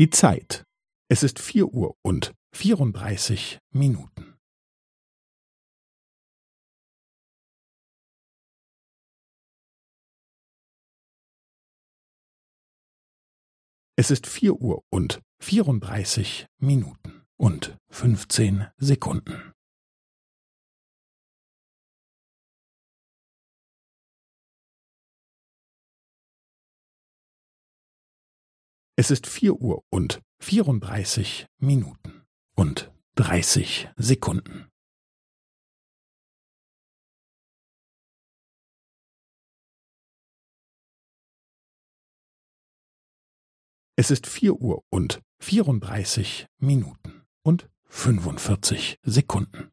Die Zeit. Es ist vier Uhr und vierunddreißig Minuten. Es ist vier Uhr und vierunddreißig Minuten und fünfzehn Sekunden. Es ist vier Uhr und vierunddreißig Minuten und dreißig Sekunden. Es ist vier Uhr und vierunddreißig Minuten und fünfundvierzig Sekunden.